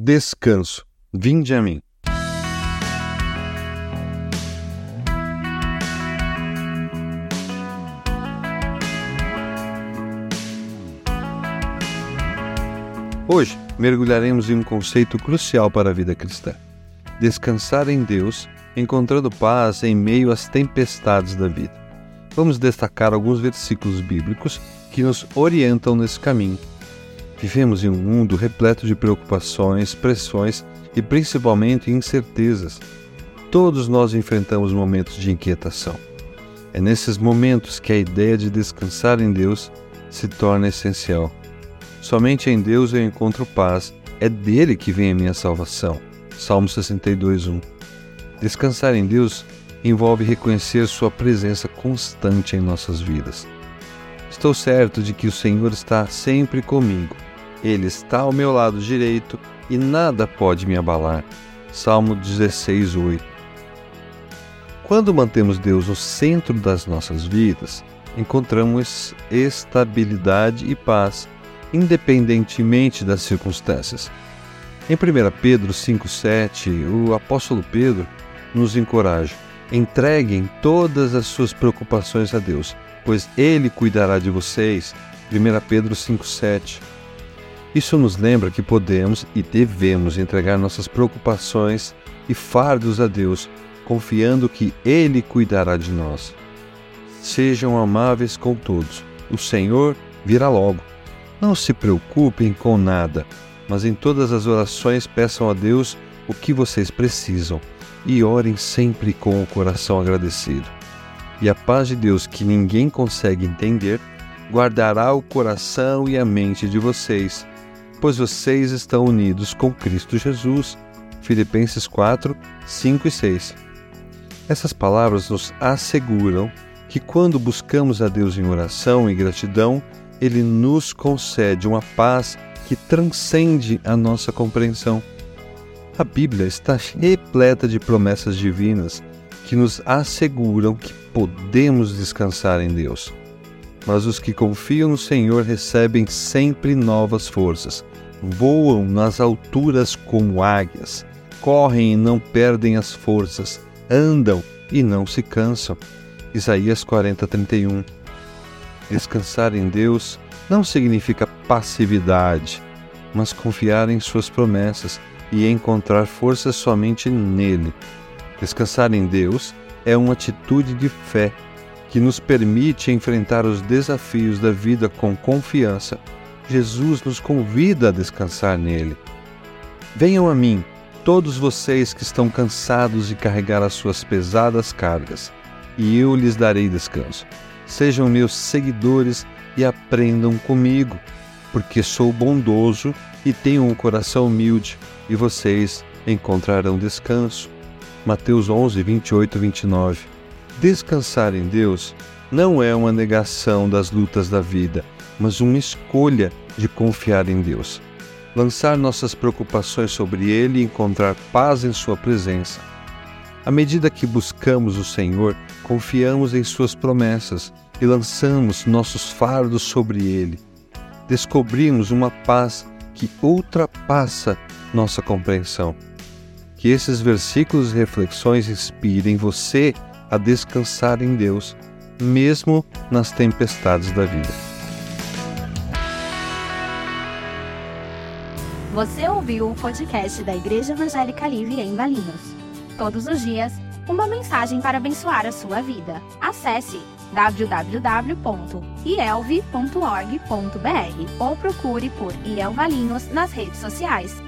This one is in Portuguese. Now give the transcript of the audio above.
Descanso. Vinde a mim. Hoje mergulharemos em um conceito crucial para a vida cristã: descansar em Deus, encontrando paz em meio às tempestades da vida. Vamos destacar alguns versículos bíblicos que nos orientam nesse caminho. Vivemos em um mundo repleto de preocupações, pressões e principalmente incertezas. Todos nós enfrentamos momentos de inquietação. É nesses momentos que a ideia de descansar em Deus se torna essencial. Somente em Deus eu encontro paz, é dele que vem a minha salvação. Salmo 62, 1. Descansar em Deus envolve reconhecer Sua presença constante em nossas vidas. Estou certo de que o Senhor está sempre comigo. Ele está ao meu lado direito e nada pode me abalar. Salmo 16, 8. Quando mantemos Deus no centro das nossas vidas, encontramos estabilidade e paz independentemente das circunstâncias. Em 1 Pedro 5,7, o apóstolo Pedro nos encoraja: entreguem todas as suas preocupações a Deus, pois Ele cuidará de vocês. 1 Pedro 5,7. Isso nos lembra que podemos e devemos entregar nossas preocupações e fardos a Deus, confiando que Ele cuidará de nós. Sejam amáveis com todos, o Senhor virá logo. Não se preocupem com nada, mas em todas as orações peçam a Deus o que vocês precisam e orem sempre com o coração agradecido. E a paz de Deus, que ninguém consegue entender, guardará o coração e a mente de vocês, pois vocês estão unidos com Cristo Jesus. Filipenses 4, 5 e 6. Essas palavras nos asseguram que quando buscamos a Deus em oração e gratidão, ele nos concede uma paz que transcende a nossa compreensão. A Bíblia está repleta de promessas divinas que nos asseguram que podemos descansar em Deus. Mas os que confiam no Senhor recebem sempre novas forças, voam nas alturas como águias, correm e não perdem as forças, andam e não se cansam. Isaías 40, 31. Descansar em Deus não significa passividade, mas confiar em Suas promessas e encontrar força somente nele. Descansar em Deus é uma atitude de fé que nos permite enfrentar os desafios da vida com confiança. Jesus nos convida a descansar nele. Venham a mim, todos vocês que estão cansados de carregar as suas pesadas cargas, e eu lhes darei descanso sejam meus seguidores e aprendam comigo, porque sou bondoso e tenho um coração humilde, e vocês encontrarão descanso. Mateus 11, 28 29. Descansar em Deus não é uma negação das lutas da vida, mas uma escolha de confiar em Deus. Lançar nossas preocupações sobre Ele e encontrar paz em Sua presença. À medida que buscamos o Senhor, confiamos em Suas promessas e lançamos nossos fardos sobre Ele. Descobrimos uma paz que ultrapassa nossa compreensão. Que esses versículos e reflexões inspirem você a descansar em Deus, mesmo nas tempestades da vida. Você ouviu o podcast da Igreja Evangélica Livre em Valinhos. Todos os dias, uma mensagem para abençoar a sua vida. Acesse www.ielve.org.br ou procure por IEL Valinhos nas redes sociais.